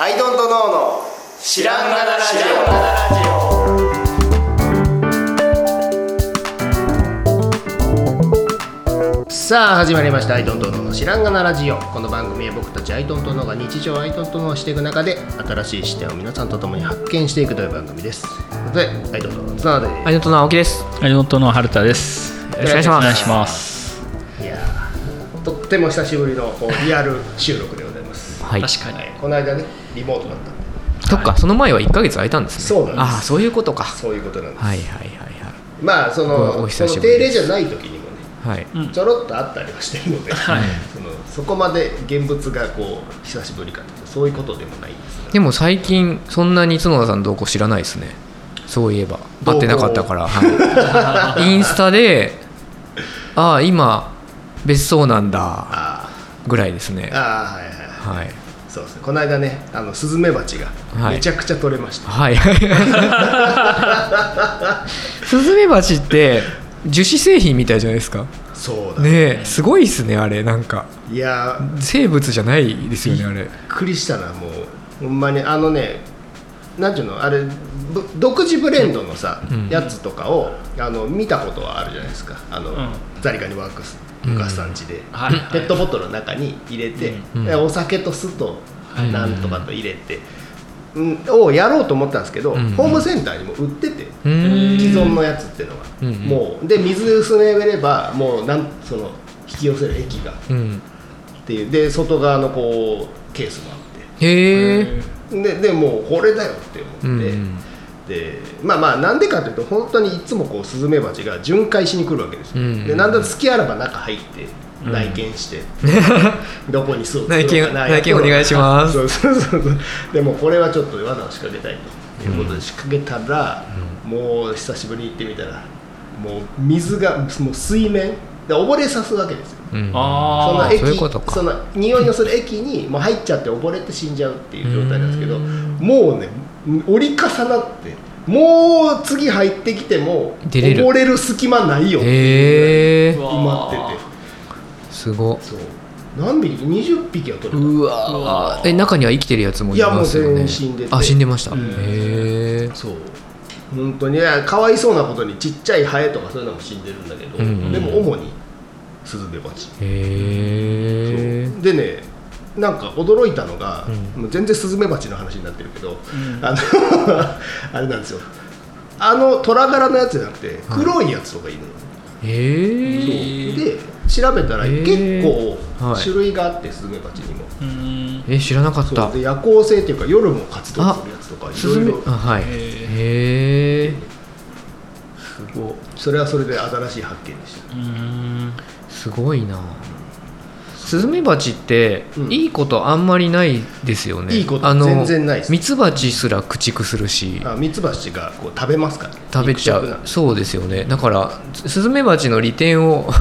アイドントノーの知らんがなラジオさあ始まりましたアイドントノーの知らんがなラジオこの番組は僕たちアイドントノーが日常アイドントノーをしていく中で新しい視点を皆さんと共に発見していくという番組ですということでアイドントノーの綱でアイドントの青木です。アイドントの春田です。よろしくお願いしますお願いします。いやーとっても久しぶりのこうリアル収録でございます、はい。確かに。はい、この間ねリモートだったんでそっか、その前は1ヶ月空いたんですね。そうなんですああ、そういうことか。そういうことなんです、はいはいはいまあそのおおその久しぶり定例じゃない時にもねはい。ちょろっとあったりはしてるので、はいそのそこまで現物がこう久しぶりかというとそういうことでもないんですがでも最近、そんなに角田さんどうこう知らないですね。そういえば。会ってなかったから。はい、インスタで、ああ、今、別荘なんだ、あぐらいですねー。あーはいはいはいはい。そうですねこの間ねあのスズメバチがはいめちゃくちゃ取れました、はい。スズメバチって、樹脂製品みたいじゃないですか？そうだねえ、すごいっすね、あれ。なんか。いやー生物じゃないですよね、あれ。びっくりしたなもうほんまにあのねなんていうの？あれぶ独自ブレンドのさ、うんやつとかをあの見たことはあるじゃないですかあの、んザリガニワークスうんガスさん家で、ペットボトルの中に入れて、お酒と酢とはい。なんとかと入れて、うん、をやろうと思ったんですけど、うん。ホームセンターにも売ってて、既存のやつっていうのは、うん。うん。もうで水薄めればもうなんその引き寄せる液がうん。っていうで外側のこうケースもあって。へえ。ででもうこれだよって思って、うんでまあまあなんでかというと本当にいつもこうスズメバチが巡回しに来るわけですよ、うん。でなんだ好きあらば中入って内見して、どこに巣を作ろう内見内見お願いします。そうそうそうそう。でもこれはちょっと罠を仕掛けたいと。いうことで仕掛けたら、もう久しぶりに行ってみたらもう水がもう水面。で溺れさすわけですよ。うん。そああ。の液そういうことか。その匂いのする液にもう入っちゃって溺れて死んじゃうっていう状態なんですけどうん。もうね折り重なってもう次入ってきても出れる。溺れる隙間ないよっていうへえぐらい埋まってて。すご。そう。何匹20匹は取れた。うわー。え中には生きてるやつもいますよね。いやもう全員死んでて。あ死んでました、うん。へえそう。本当にかわいそうなことにちっちゃいハエとかそういうのも死んでるんだけど、うんうん。でも主にスズメバチ。へえでねなんか驚いたのが、うん。もう全然スズメバチの話になってるけど、ん。あの あれなんですよ。あの虎柄のやつじゃなくて黒いやつとかいるの。よ、へえで調べたらへ結ー構はい。種類があってスズメバチにも、うん。え知らなかった。で夜行性っていう。か夜も活動するやつとかいろいろ。あはい。へへえすごい。それはそれで新しい発見でした。うん。すごいなスズメバチってうん。いいことあんまりないですよね、いいことあの全然ないです。ミツバチすら駆逐するし。あミツバチがこう食べますから、ね、食べちゃう。そうですよね。だからスズメバチの利点を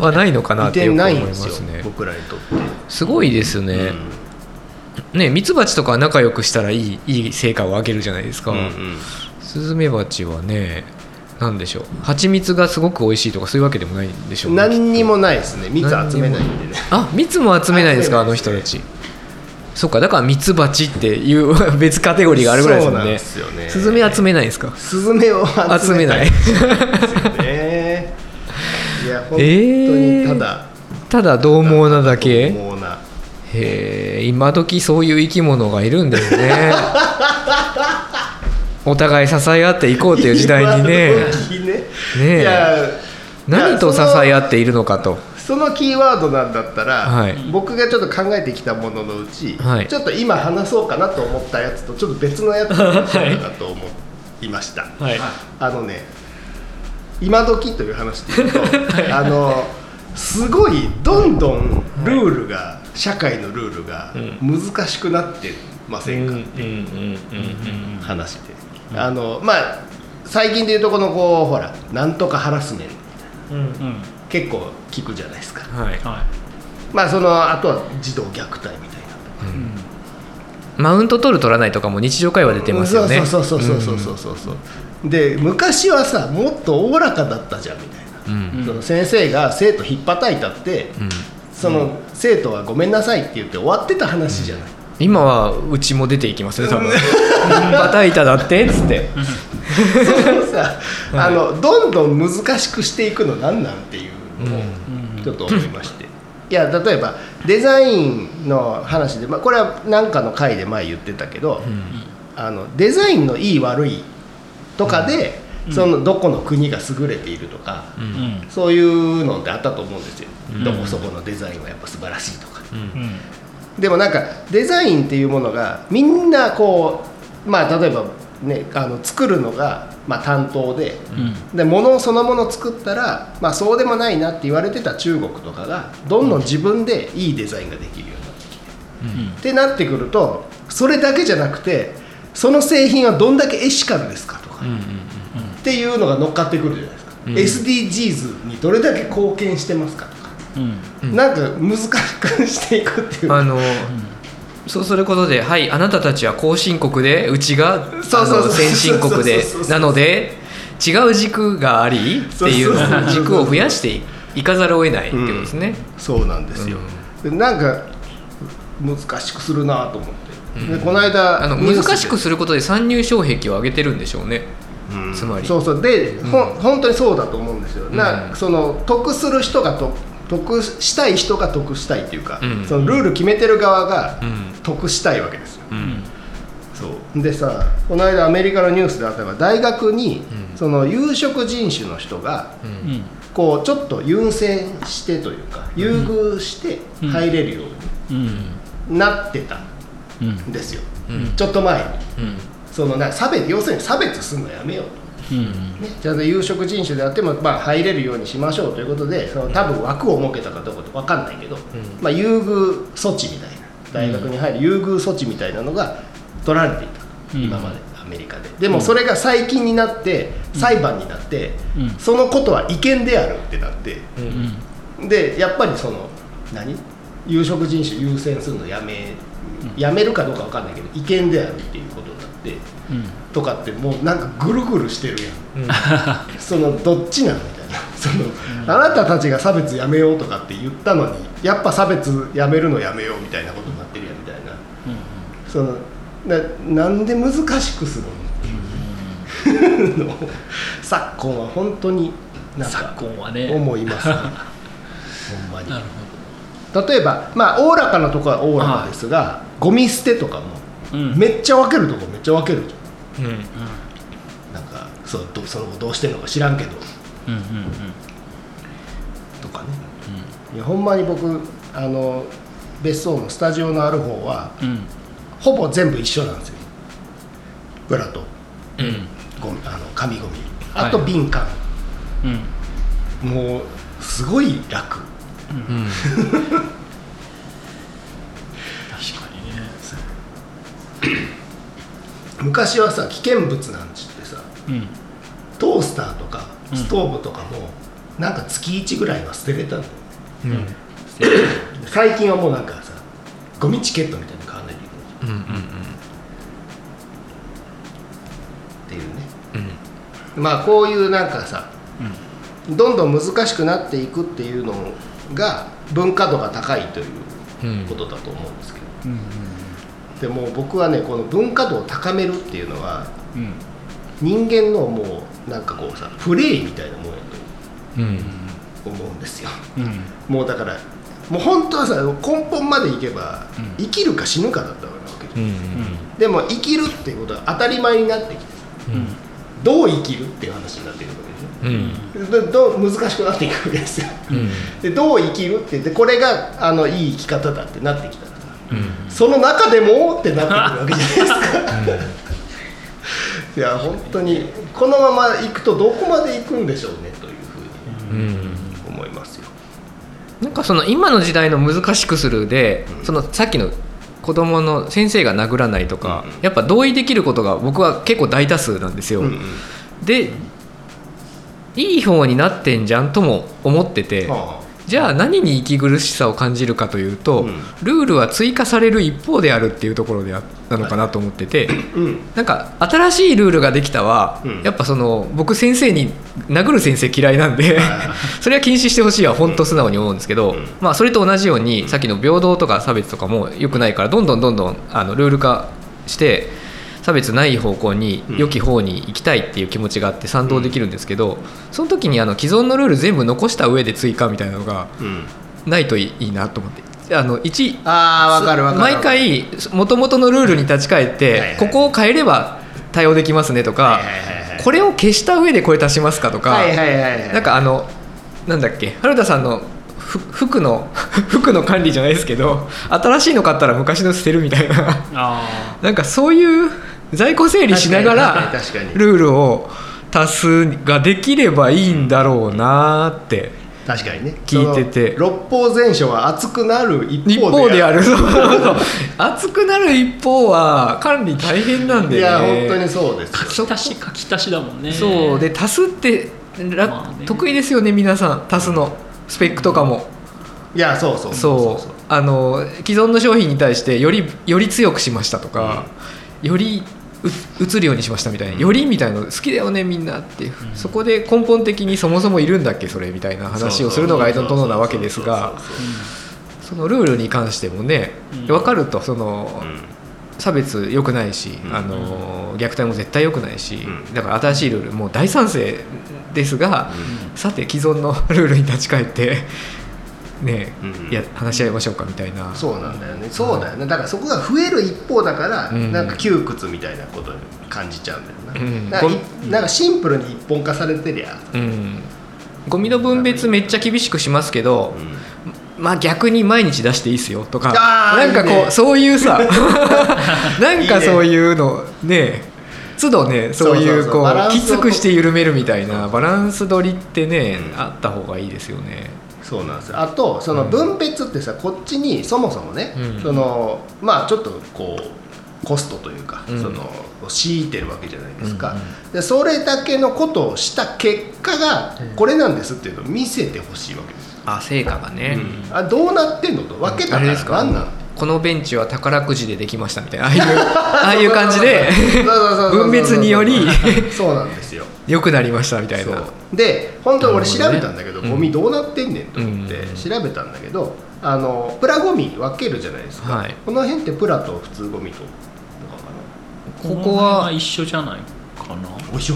はないのかな利ってよく思いますね。僕らにとって、すごいですよね、ねミツバチとか仲良くしたらいいいい成果を上げるじゃないですか、うんうん。スズメバチはねなんでしょう。蜂蜜がすごく美味しいとかそういうわけでもないんでしょうね何にもないですね。蜜集めないんでね。あ蜜も集めないんですかねの人たち。そっかだからミツバチっていう 別カテゴリーがあるぐらいですもんね。んですよね。スズメ集めないんですか？スズメを集めたい。集ですよね。いや本当えーにただ、ただ獰猛なだけ？獰猛な。へえ今時そういう生き物がいるんですねお互い支え合っていこうという時代にね。ね何と支え合っているのかと。そのキーワードなんだったら、はい。僕がちょっと考えてきたもののうち、はい。ちょっと今話そうかなと思ったやつとちょっと別のやつがあるかなと思いました、はい。あのね今時という話で言うと、あのすごいどんどんルールが、社会のルールが難しくなってませんか、っていう話で、あのまあ最近でいうとこのこうほらなんとかハラスメント。みたいなうん。結構聞くじゃないですか。はい。はまあそのあとは児童虐待みたいな。マウント取る取らないとかも日常会話出てますよね。そうそうそうそうそうそうそう、で昔はさもっとおおらかだったじゃんみたいな、うんうんその先生が生徒ひっぱたいたって、うんその生徒はごめんなさいって言って終わってた話じゃない、今はうちも出ていきますね多分。バタ板だってっつって。そのさ、あのどんどん難しくしていくのなんなんっていうのをちょっと思いまして、いや例えばデザインの話で、まあ、これは何かの回で前言ってたけど、あのデザインのいい悪いとかで、そのどこの国が優れているとか、うん。そういうのってあったと思うんですよ、うん。どこそこのデザインはやっぱ素晴らしいとか、うんでもなんかデザインっていうものがみんなこうまあ例えばねあの作るのがまあ担当で、うん。で物そのもの作ったら、まあ、そうでもないなって言われてた中国とかがどんどん自分でいいデザインができるようになってきて、ってなってくるとそれだけじゃなくてその製品はどんだけエシカルですかとか、っていうのが乗っかってくるじゃないですか、うん。SDGs にどれだけ貢献してますかとか、うんうんなんか難しくしていくっていう。あのそうすることで「はいあなたたちは後進国でうちが先進国でなので違う軸がありっていう軸を増やしていかざるを得ないってことですね。そうなんですよ、でなんか難しくするなと思って、でこの間あの難しくすることで参入障壁を上げてるんでしょうね。うん。つまり。そうそう。で、ほん本当にそうだと思うんですよ、なうん。その得する人がと得したい人が得したいっていうか、うん。そのルール決めてる側がうん。得したいわけですよ、うん。そう。でさこの間アメリカのニュースであったのが大学に、うん。その有色人種の人がこうちょっと優先してというか優遇して入れるよううん。になってたうん。んですよ、うん。ちょっと前に。うん。そのな差別要するに差別するのやめようと。うん。ね、ちゃんと有色人種であっても、まあ、入れるようにしましょうということでその多分枠を設けたかどうか分かんないけど、まあ、優遇措置みたいな大学に入る優遇措置みたいなのが取られていた、うん。今までアメリカで。でもそれが最近になって裁判になって、うん。そのことは違憲であるってなってうん。でやっぱりその何？有色人種優先するのやめやめるかどうか分かんないけど違憲であるっていうことになってうんとかってもうなんかぐるぐるしてるやん。そのどっちなのみたいな。その、あなたたちが差別やめようとかって言ったのにやっぱ差別やめるのやめようみたいなことになってるやんみたいな。そのななんで難しくするの、の昨今は本当になんか昨今はね。思いますね。ほんまに。例えばまあおおらかなとこはおおらかですが、ゴミ捨てとかも、うん。めっちゃ分けるとこめっちゃ分けるじゃんうん。なんかそうどその後どうしてんのか知らんけど。うんうんうん。とかね、いやほんまに僕あの別荘のスタジオのある方はうん。ほぼ全部一緒なんですよ。裏と。うん。ゴミあの紙ゴミ。あとはい瓶缶、うん。もうすごい楽。うん 昔はさ危険物なんちってさうん。トースターとかうん。ストーブとかも、なんか月1ぐらいは捨てれたの。うん。最近はもうなんかさゴミチケットみたいなの買わないといけないうんうん。っていうね。うん。まあこういうなんかさどんどん難しくなっていくっていうのが文化度が高いといううん。ことだと思うんですけど、うんでも僕はねこの文化度を高めるっていうのはうん。人間のもうなんかこうさプレイみたいなもんやうん。と思うんですよ。うん。もうだからもう本当はさ根本までいけば、うん。生きるか死ぬかだったわけで、うんでも生きるっていうことは当たり前になってきてどう生きるっていう話になってくるわけでしょ。うん。でどう難しくなっていくわけですよ。うん。でどう生きるって言ってこれがあのいい生き方だってなってきたうん。その中でもってなってくるわけじゃないですか。いや本当にこのまま行くとどこまで行くんでしょうねというふうにうん。思いますよなんかその今の時代の難しくするで、そのさっきの子供の先生が殴らないとか、うん。やっぱ同意できることが僕は結構大多数なんですよ、うんうん。でいい方になってんじゃんとも思ってて、はじゃあ何に息苦しさを感じるかというと、うん。ルールは追加される一方であるっていうところであなのかなと思ってて、うん。なんか新しいルールができたは、うん。やっぱその僕先生に殴る先生嫌いなんで それは禁止してほしいは本当素直に思うんですけど、うん。まあ、それと同じようにさっきの平等とか差別とかも良くないからどんどんどんどんあのルール化して差別ない方向にうん。良き方に行きたいっていう気持ちがあって賛同できるんですけどその時にあの既存のルール全部残した上で追加みたいなのがうん。ないといいなと思って。あの一ああわかるわかる毎回もともとのルールに立ち返って、ここを変えれば対応できますねとか、これを消した上でこれ足しますかとか、なんかあのなんだっけ原田さんのふ服の 服の管理じゃないですけど新しいの買ったら昔の捨てるみたいな。あなんかそういう在庫整理しながらルールを足すができればいいんだろうなって確かにね。聞いてて。六法全書は熱くなる一一方である。そうそう熱くなる一方は管理大変なんでね。いや本当にそうです書き足し書き足しだもんね。そうで足すってら、まあね。得意ですよね皆さん。足すの。スペックとかも。いやそうそう。そう。あの既存の商品に対してよりより強くしましたとか、よりう映るようにしましたみたいな、よりみたいなの好きだよねみんなっていう、そこで根本的にそもそもいるんだっけそれみたいな話をするのがアイドントノーなわけですがそのルールに関してもねうん。分かるとその、うん。差別良くないし、うん。あの虐待も絶対良くないし、うん。だから新しいルールもう大賛成ですが、さて既存の ルールに立ち返ってね、うん。いや話し合いましょうかみたいな。そうなんだよね。そうだよね。だからそこが増える一方だから、うん。なんか窮屈みたいなことに感じちゃうんだよな,、うん。なんかシンプルに一本化されてりゃ、うん、ゴミの分別めっちゃ厳しくしますけど、うん。まあ逆に毎日出していいですよとかなんかこうね。そういうさ なんかそういうのね都度ねそういそうこう。きつくして緩めるみたいなバランス取りってね、うん。あった方がいいですよね。そうなんですよ。あとその分別ってさこっちにそもそもね、うん。そのまあちょっとこうコストというか、うん。その強いてるわけじゃないですか、うんうん。でそれだけのことをした結果がうん。これなんですっていうのを見せてほしいわけです。よ、あ成果がね、うん。あどうなってんのと分けたからあれですか？何なのこのベンチは宝くじでできましたみたいなああいう ああいう感じで。分別によりそうなんですよ良くなりましたみたいな。で本当に俺調べたんだけどうんゴミどうなってんねんと思ってうん。調べたんだけどあのプラゴミ分けるじゃないですか、はい。この辺ってプラと普通ゴミとここは辺一緒じゃないかな？なおいしょ。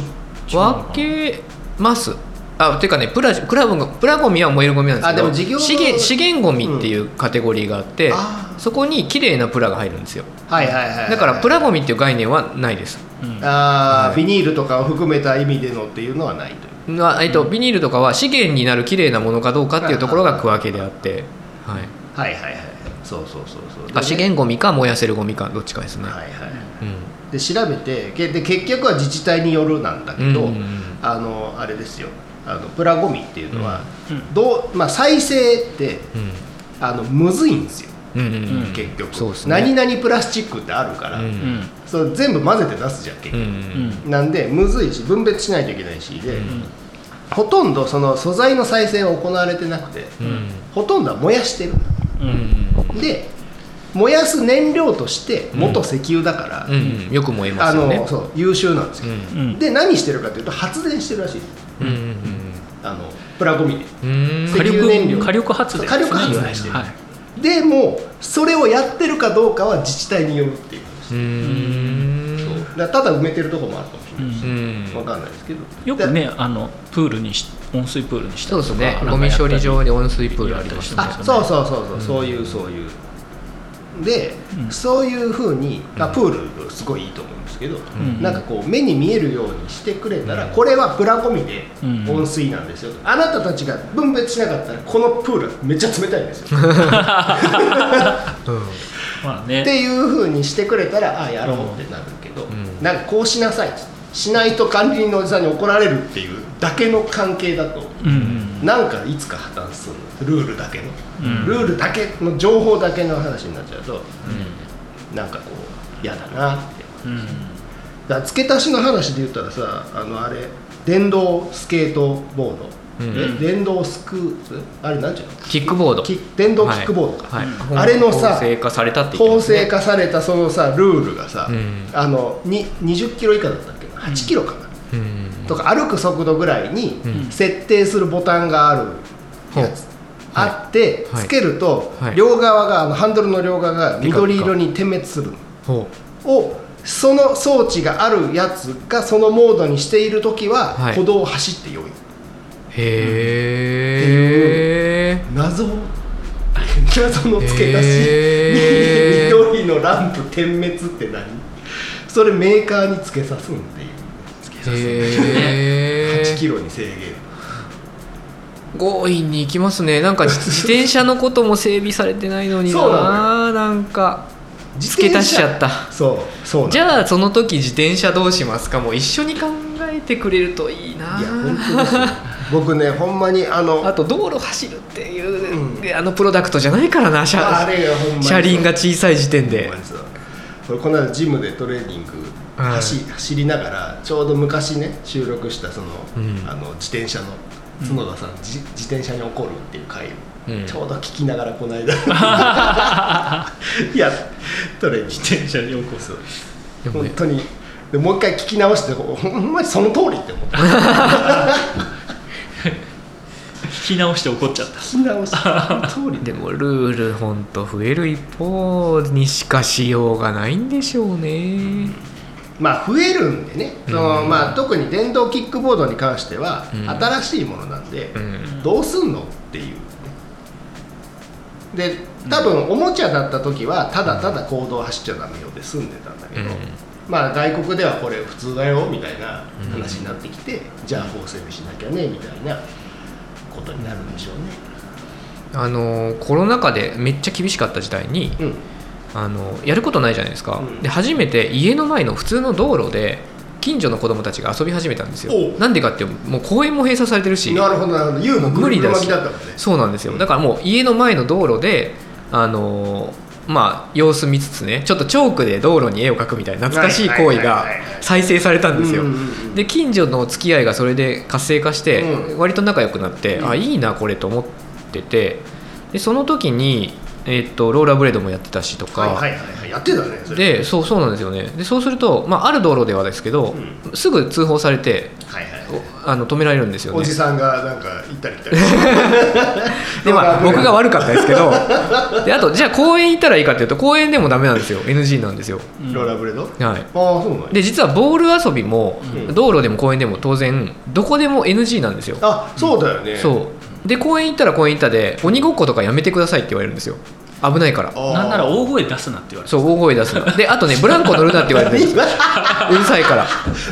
分けます。あていうかねプラプラゴミプラゴミは燃えるゴミなんですけどあでも事業資源資源ゴミっていうカテゴリーがあって、あー。そこに綺麗なプラが入るんですよ。はいはいはいはい。だからプラゴミっていう概念はないです。うんあビニールとかを含めた意味でのっていうのはないという。なえっとビニールとかは資源になる綺麗なものかどうかっていうところが区分けであって、はい、はいはいはいそうそうそうそう。であ資源ゴミか燃やせるゴミかどっちかですね、はいはい。うん。で調べてけで結局は自治体によるなんだけど、うんうんうん。あのあれですよ。あのプラゴミっていうのは、うん。どうまあ、再生ってうん。あのむずいんですよ結局、そうですね。何々プラスチックってあるから、うん。うんそれ全部混ぜて出すじゃん結うん。う局、ん。なんでむずいし分別しないといけないしで、うん。ほとんどその素材の再生は行われてなくて、うん。ほとんどは燃やしてる。うん。うんで燃やす燃料として元石油だから、うん。うんよく燃えまあすよね。のそう優秀なんですよ、うん。うんで何してるかというと発電してるらしいうんうんあのプラゴミで。火油燃料。力火力発電火力発電してる。はいでもそれをやってるかどうかは自治体によるっていうだただ埋めてるところもあるかもしれないし、うかんないですけど。よくねあのプールにし温水プールにしたそうりとか。ですね。ゴミ処理場に温水プールありますね。あそうそうそうそう、そういうそういう。で、うん。そういうふうに、あプールすごいいいと思う。んですけど、ん。なんかこう目に見えるようにしてくれたら、これはプラゴミでうん。温水なんですよ、あなたたちが分別しなかったらこのプールはめっちゃ冷たいんですよ。まあね。っていうふうにしてくれたらあやろうってなるけど、ん。なんかこうしなさい。しないと管理人のおじさんに怒られるっていうだけの関係だとう。んうん。なんかいつか破綻するのルールだけの、うん。ルールだけの情報だけの話になっちゃうとなんかこう嫌だなって。うんだ付け足しの話で言ったらさあのあれ電動スケートボード。うん。え？電動スクープ？あれなんていう？のキックボード。キ電動キックボードか、はい。あれのさ法制化されたって言って法制化されたそのさルールがさ、うん。あのに20キロ以下だったっけな？8キロかな、うん。とか歩く速度ぐらいにうん。設定するボタンがあるやつ、あって、はい。つけると、はい。両側があのハンドルの両側が緑色に点滅するほをその装置があるやつがそのモードにしている時は、はい。歩道を走ってよい、うへえ謎。謎の付け出し、緑のランプ点滅って何？それメーカーに付けさすんっていう付けさすんへ8 キえロに制限。強引に行きますね。なんか自自転車のことも整備されてないのにそうなななんか付け足しちゃった。そうそうじゃあその時自転車どうしますかもう一緒に考えてくれるといいな。いや本当ですよ。僕ねほんまにあのあと道路走るっていう、うあのプロダクトじゃないからなあ車車輪が小さい時点で。この間ジムでトレーニングはい走,、走りながらちょうど昔ね収録したその,、うん。あの自転車の角田さん、じ自転車に怒るっていう回を、うん。ちょうど聞きながらこの間。い やトレ自転車に起こす本当に。でもう一回聞き直してほほんまにその通りって思った。聞き直して怒っちゃった。聞き直してその通り。でもルールほんと増える一方にしかしようがないんでしょうね。まあ増えるんでね、そのうんまあ、特に電動キックボードに関してはうん。新しいものなんで、うん。どうすんのっていうね。で多分おもちゃだった時はただただ公道走っちゃダメよで済んでたんだけど、うん。まあ外国ではこれ普通だよみたいな話になってきて、じゃあ法整備しなきゃねみたいなことになるんでしょうね。あのコロナ禍でめっちゃ厳しかった時代にうん。あのやることないじゃないですか、うん。で初めて家の前の普通の道路で近所の子供たちが遊び始めたんですよ。なんでかってもう公園も閉鎖されてるしなるほどなるほど。る巻きだったもんね。そうなんですよ。だからもう家の前の道路であのーまあ様子見つつねちょっとチョークで道路に絵を描くみたいな懐かしい行為が再生されたんですよ。で近所の付き合いがそれで活性化してうん。割と仲良くなって、うん。あいいなこれと思っててでその時に、えっとローラーブレードもやってたしとか、はいはいはいはいやってたねそれ。でそうそうなんですよね。でそうすると、まあ、ある道路ではですけど、すぐ通報されてはいはいおあの止められるんですよね。おじさんがなんか行ったり来たり。でまあ僕が悪かったですけど。であとじゃあ公園行ったらいいかっていうと公園でもダメなんですよ。NG なんですよ。ローラーブレード？あはい。あそうなんや。で実はボール遊びも、うん。道路でも公園でも当然どこでも NG なんですよ。あそうだよね。そうで公園行ったら公園行ったで鬼ごっことかやめてくださいって言われるんですよ。危ないから。なんなら大声出すなって言われてそう大声出すのであとねブランコ乗るなって言われてるんですよ。うるさいから。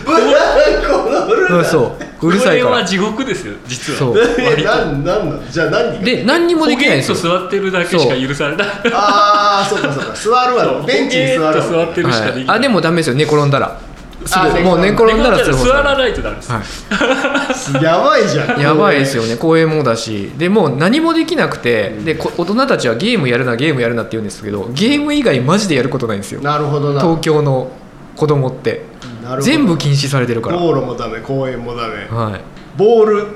ブランコ乗るうんそう。うるさいから。これは地獄ですよ実は。そう。えなんじゃあ何が？で何にもできないんですよ。座ってるだけしか許されない。ああそうかそうか。座るわ。ベンチに座るわ。座ってるしかできない、はい、あでもダメですよ。寝転んだらすあぐもう寝転んだら通報座らないとダメです、はい。やばいじゃん。やばいですよね。公園もだし。でもう何もできなくてでこ大人たちはゲームやるなゲームやるなって言うんですけどゲーム以外マジでやることないんですよ。なるほどな。東京の子供って。全部禁止されてるから、道路もダメ公園もダメ。はい、ボール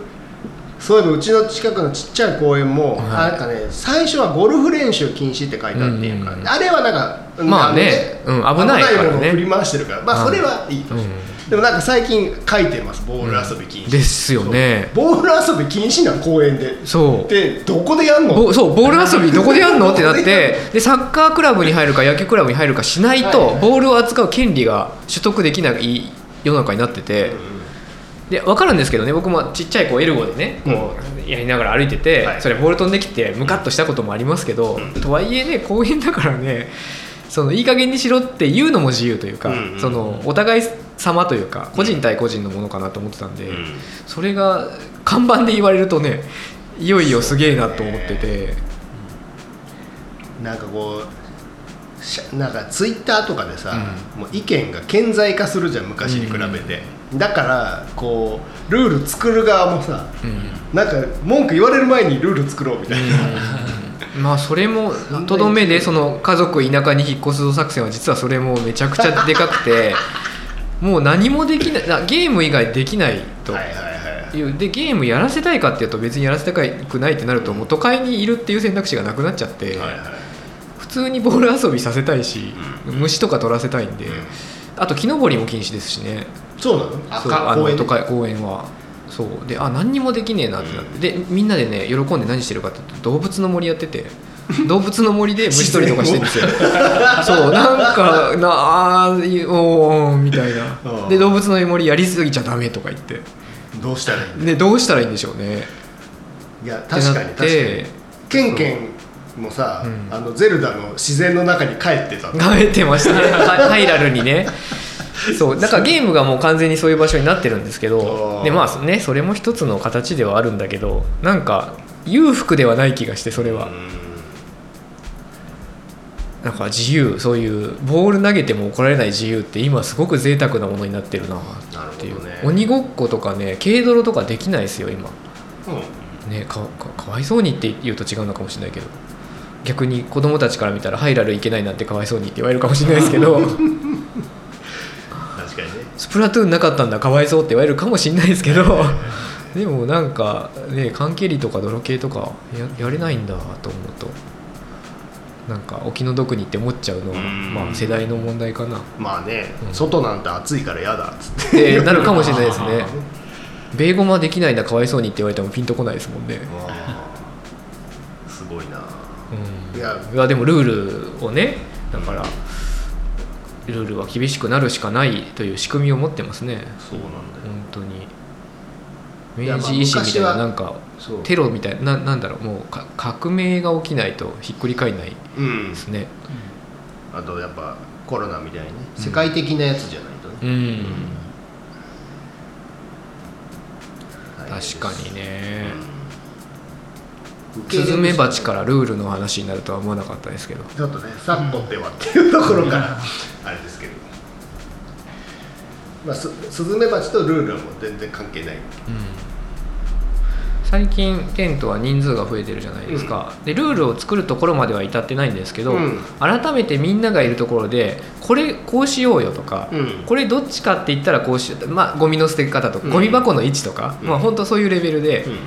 そういえばうちの近くのちっちゃい公園も、はい。あなんかね最初はゴルフ練習禁止って書いてあっていうか、うん。あれはなんかまあね。の。うん危ないからものを振り回してるから。まあそれはいいとして、でもなんか最近書いてますボール遊び禁止、ですよね。ボール遊び禁止なの公園で。そう。でどこでやんの？ぼそうボール遊びどこでやんの？ってなってでサッカークラブに入るか野球クラブに入るかしないと、はい。はいボールを扱う権利が取得できない世の中になってて、で分かるんですけどね僕もちっちゃいこうエルゴでねこうやりながら歩いてて、はい。それボール飛んできてムカッとしたこともありますけど、とはいえね公園だからねそのいい加減にしろって言うのも自由というか、うんうんそのお互い様というか個人対個人のものかなと思ってたんで、うん。それが看板で言われるとねいよいよすげえなと思ってて。なんかこうなんかツイッターとかでさ、もう意見が顕在化するじゃん昔に比べて、だからこうルール作る側もさうん。なんか文句言われる前にルール作ろうみたいな、まあそれもとどめでその家族田舎に引っ越すぞ作戦は実はそれもめちゃくちゃでかくて もう何もできないなゲーム以外できないと。はいはいでゲームやらせたいかっていうと別にやらせたくないってなるともう都会にいるっていう選択肢がなくなっちゃって、はいはい。普通にボール遊びさせたいし、う虫とか取らせたいんで、うん。あと木登りも禁止ですしねそうなの？ああの都会公園は。そう。であ何にもできねえなってなって、でみんなでね喜んで何してるかっていうと動物の森やってて。動物の森で虫取りとかしてるんですよ。そう。なんかなあーおーみたいな。うん。で動物の森やりすぎちゃダメとか言って。どうしたらいいんだ？でどうしたらいいんでしょうね。いや確かに確かに。ケンケンもさ、う。ん。あのゼルダの自然の中に帰ってたの。帰ってましたね。ハ ハイラルにねそうだからゲームがもう完全にそういう場所になってるんですけどでまあねそれも一つの形ではあるんだけどなんか裕福ではない気がしてそれは。なんか自由そういうボール投げても怒られない自由って今すごく贅沢なものになってるなっていう、ね。鬼ごっことかね軽泥とかできないですよ今。うん。ねかかかわいそうにって言うと違うのかもしれないけど。逆に子供たちから見たらハイラルいけないなんてかわいそうにって言われるかもしれないですけど スプラトゥーンなかったんだかわいそうって言われるかもしれないですけど。でもなんかね缶蹴りとか泥系とかややれないんだと思うとなんかお気の毒にって思っちゃうのはうん。まあ世代の問題かな。まあね、うん。外なんて暑いから嫌だ。っつってってなるかもしれないですね。ベーゴマできないんだかわいそうにって言われてもピンとこないですもんね、すごいな。うん、いやいやでもルールをねだからルールは厳しくなるしかないという仕組みを持ってますね。そうなんだよ。本当に。明治維新みたいななんかテロみたいなななんだろうもうか革命が起きないとひっくり返らないうんですね。あとやっぱコロナみたいにね世界的なやつじゃないとね、うん、大変です確かにね、うんスズメバチからルールの話になるとは思わなかったですけど。ちょっとねさっとってはっていうところからあれですけど、まあ、すスズメバチとルールはもう全然関係ない。最近ケントは人数が増えてるじゃないですか、でルールを作るところまでは至ってないんですけど、うん。改めてみんながいるところでこれこうしようよとか、うん。これどっちかって言ったらこうしようまあゴミの捨て方とか、うん。ゴミ箱の位置とか、うん。まあ本当そういうレベルで、うんうん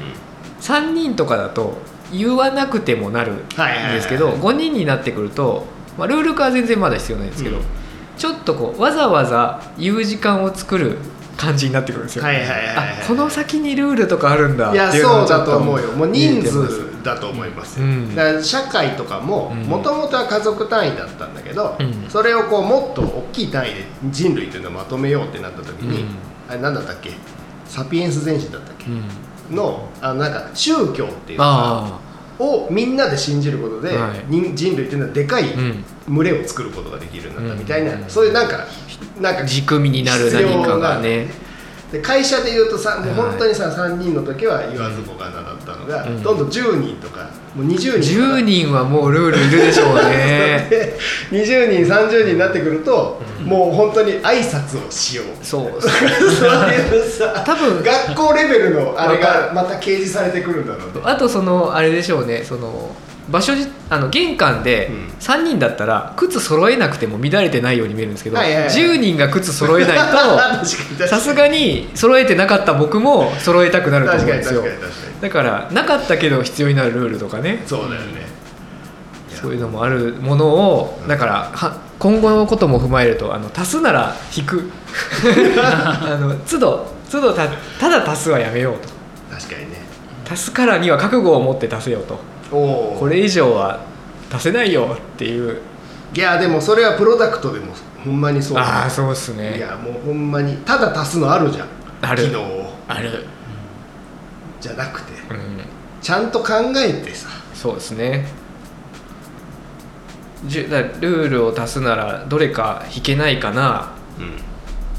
3人とかだと言わなくてもなるんはいはいはい。ですけど5人になってくると、まあ、ルール化は全然まだ必要ないんですけど、うん。ちょっとこうわざわざ言う時間を作る感じになってくるんですよ。はいはいはいはいあこの先にルールとかあるんだいやっていうのそうだと思うよ。もう人数だと思います。よ、うん。だから社会とかもうん。もともとは家族単位だったんだけど、うん。それをこうもっと大きい単位で人類というのをまとめようってなった時に、うん。あれ何だったっけ？サピエンス全史だったっけ、うんのあのなんか宗教っていうかあをみんなで信じることで、はい。人人類っていうのはでかい群れを作ることができるようになったみたいな、うん。そういうなんかなんか仕組みになる何かがねで会社でいうとさもうはい本当にさ、3人の時は言わずもがなだったのが、うん。どんどん10人とかもう20人とか。10人はもうルールいるでしょうね。で20人30人になってくると、もう本当に挨拶をしよう。そう。そういうさ多分。学校レベルのあれがまた掲示されてくるんだろうね。あとそのあれでしょうね。その場所じあの玄関でうん。3人だったら靴揃えなくても乱れてないように見えるんですけど、はいはいはい。10人が靴揃えないと さすがに揃えてなかった僕も揃えたくなると思うんですよ。だからなかったけど必要になるルールとかね。そうだよね。そういうのもあるものをだからは今後のことも踏まえるとあの足すなら引く。あの都度都度たただ足すはやめようと。確かにね。足すからには覚悟を持って足せよと。おおこれ以上は足せないよっていう。いやでもそれはプロダクトでもほんまにそう。ああそうっすいねやもうほんまにただ足すのあるじゃん。ある。機能を。ある、じゃなくて。うん、ちゃんと考えてさ。そうですね。じゅだルールを足すならどれか引けないかな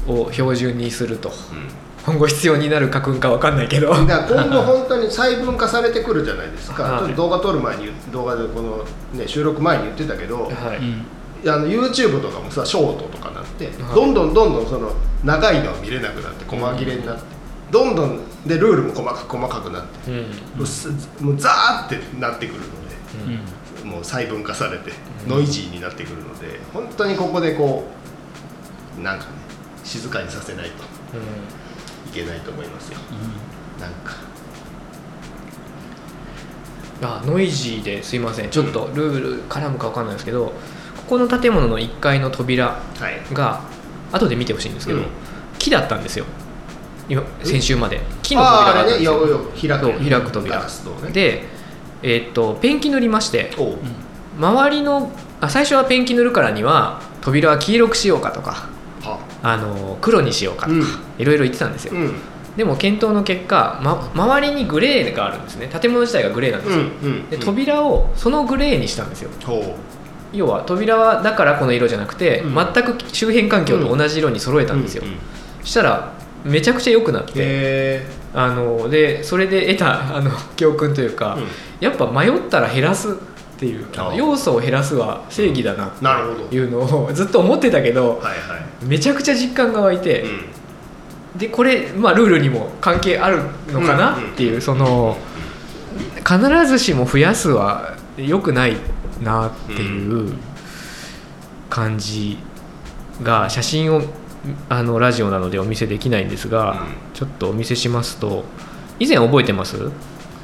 うん。を標準にすると。うん今後必要になる家訓か分かんないけど。だから今後本当に細分化されてくるじゃないですか、はい。ちょっと動画撮る前に動画でこの、ね、収録前に言ってたけど、はい、あの YouTube とかもさショートとかなって、はい。どんどんどんどんその長いのは見れなくなって細切れになって、どんどんでルールも細かく細かくなって、うん。もうすもうザーってなってくるのうん。でもう細分化されてノイジーになってくるので本当にここでこうなんかね静かにさせないと。いけないと思いますよ。なんか。あノイジーですいません。ちょっとルール絡むか分かんないですけどここの建物の1階の扉はい。が後で見てほしいんですけど、うん。木だったんですよ。今先週まで。木のあ扉ああれねだったんで開く開く扉。ね。で、えーっとペンキ塗りまして周りのあ最初はペンキ塗るからには扉は黄色くしようかとかああの黒にしようかとか、うん。いろいろ言ってたんですよ、うん。でも検討の結果、ま、周りにグレーがあるんですね。建物自体がグレーなんですよ、うんで扉をそのグレーにしたんですよ。ほ要は扉はだからこの色じゃなくて、うん。全く周辺環境と同じ色に揃えうたんですよ、うしたらめちゃくちゃ良くなってへあのでそれで得たあの教訓というか、うん。やっぱ迷ったら減らすっていう要素を減らすは正義だなっていうのをずっと思ってたけどめちゃくちゃ実感が湧いて、うん。でこれ、まあ、ルールにも関係あるのかなうんっていうその必ずしも増やすは良くないなっていう感じが写真をあのラジオなのでお見せできないんですが、うん。ちょっとお見せしますと以前覚えてます？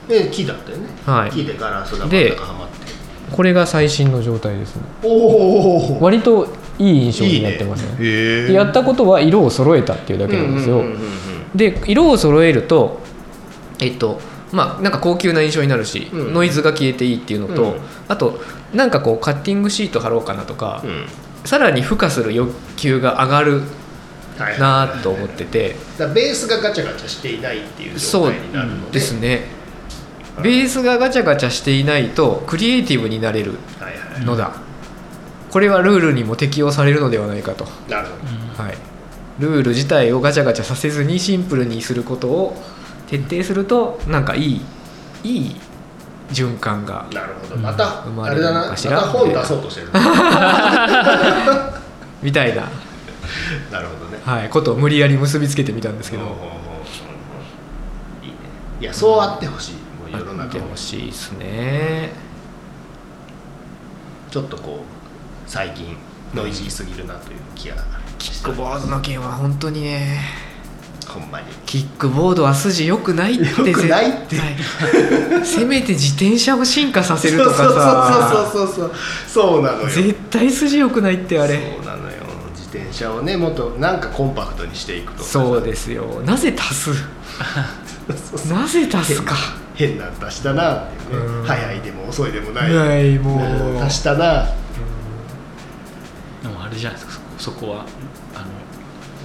で木だったよね。はい。木でガラスが真んで中はまってこれが最新の状態ですね。割といい印象になってますね。へでやったことは色を揃えたっていうだけなんですよ、で色を揃えるとえっとまあなんか高級な印象になるし、うん。ノイズが消えていいっていうのと、うん。あとなんかこうカッティングシート貼ろうかなとか、うん。さらに付加する欲求が上がるなと思ってて、ベースがガチャガチャしていないっていう状そう態になるので。ですね。うんベースがガチャガチャしていないとクリエイティブになれるはいはい。のだ、これはルールにも適用されるのではないかと、なるほど。はい、ルール自体をガチャガチャさせずにシンプルにすることを徹底するとなんかいいいい循環がなるほど。また生まれるあれだな。まのかしたら本出そうとしてる。みたいな、なるほどね。はい、ことを無理やり結びつけてみたんですけど。いいね。いやそうあってほしい。もう世のあってほしいですね。ちょっとこう最近ノイジーすぎるなという気がキックボードの件は本当にね。ほんまに。キックボードは筋良くないって。せめて自転車を進化させるとかさ。そうそうそうそうそうそうなのよ絶対筋良くないってあれ。そうなのよ。自転車をねもっとなんかコンパクトにしていくとそうですよ。なぜ足す？なぜ足すか変なの足したなっていううん。ね早いでも遅いでもない。ないもう。うん足したな。でもあれじゃないですか。そこそこはあの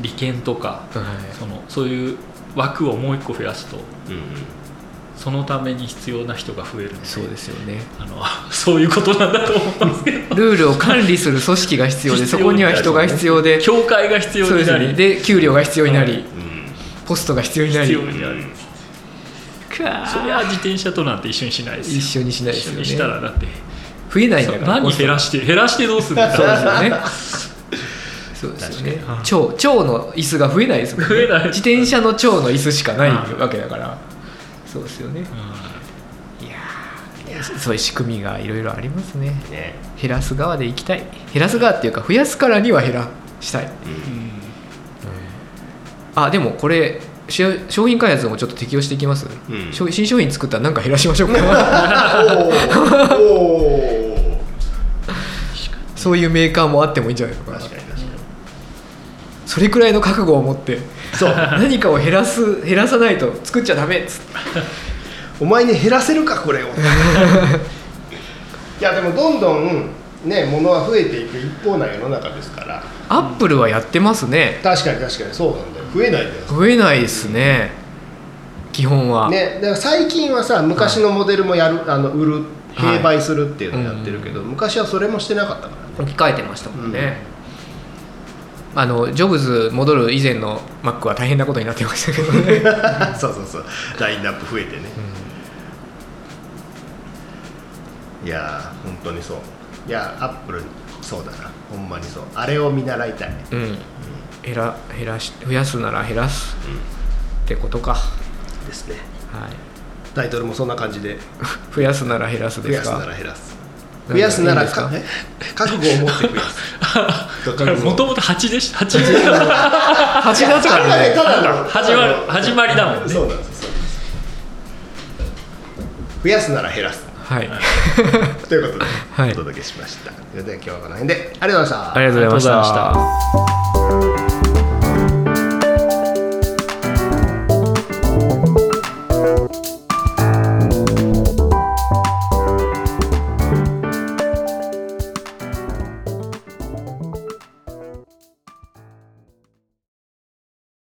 利権とかはい。そのそういう枠をもう一個増やすとうんそのために必要な人が増えるのでそうですよね。あの そういうことなんだと思うんですけど。ルールを管理する組織が必要でそこには人が必要で協会が必要そうですになりね。で給料が必要になり、はいポストが必要になり。必要になるそれは自転車となんて一緒にしないですよ。一緒にしないですよね。一緒にしたらだって。増えないんだから。何減らして減らしてどうするんですそうですかよね。そうですよね。蝶蝶の椅子が増えないですもんね。増えない。自転車の蝶の椅子しかないうんわけだから。そうですよね。うん。いやーそういう仕組みがいろいろありますね。ね。減らす側でいきたい。減らす側っていうか増やすからには減らしたい。うん。あでもこれし商品開発もちょっと適用していきます、うん。商新商品作ったら何か減らしましょうか？そういうメーカーもあってもいいんじゃないのかな。それくらいの覚悟を持ってそう。何かを減らす減らさないと作っちゃダメ。っつってお前に減らせるかこれを。いやでもどんどんね物は増えていく一方な世の中ですから。アップルはやってますね。確かに確かにそうなんだよ増えない増えないですね。基本は、ね、だから最近はさ昔のモデルもやる、あの売るはい。併売するっていうのをやってるけど、昔はそれもしてなかったからね。置き換えてましたもんね、あのジョブズ戻る以前の Mac は大変なことになってましたけどね。そうそうそう。ラインナップ増えてね、いやー本当にそう。いやアップルそうだな。ほんまにそう。あれを見習いたい、うん減ら減らし増やすなら減らすってことか、はですね。い、タイトルもそんな感じで。増やすなら減らす増やすですかなら減らす。何増やすならいいんですか？かえ？覚悟を持って増やす。覚悟を。もともと8でした8で8月からねただの始まる始まりだもんねそうなんですそうなんです増やすなら減らすはいということで、はいお届けしましたそれでは今日はこの辺でありがとうございましたありがとうございました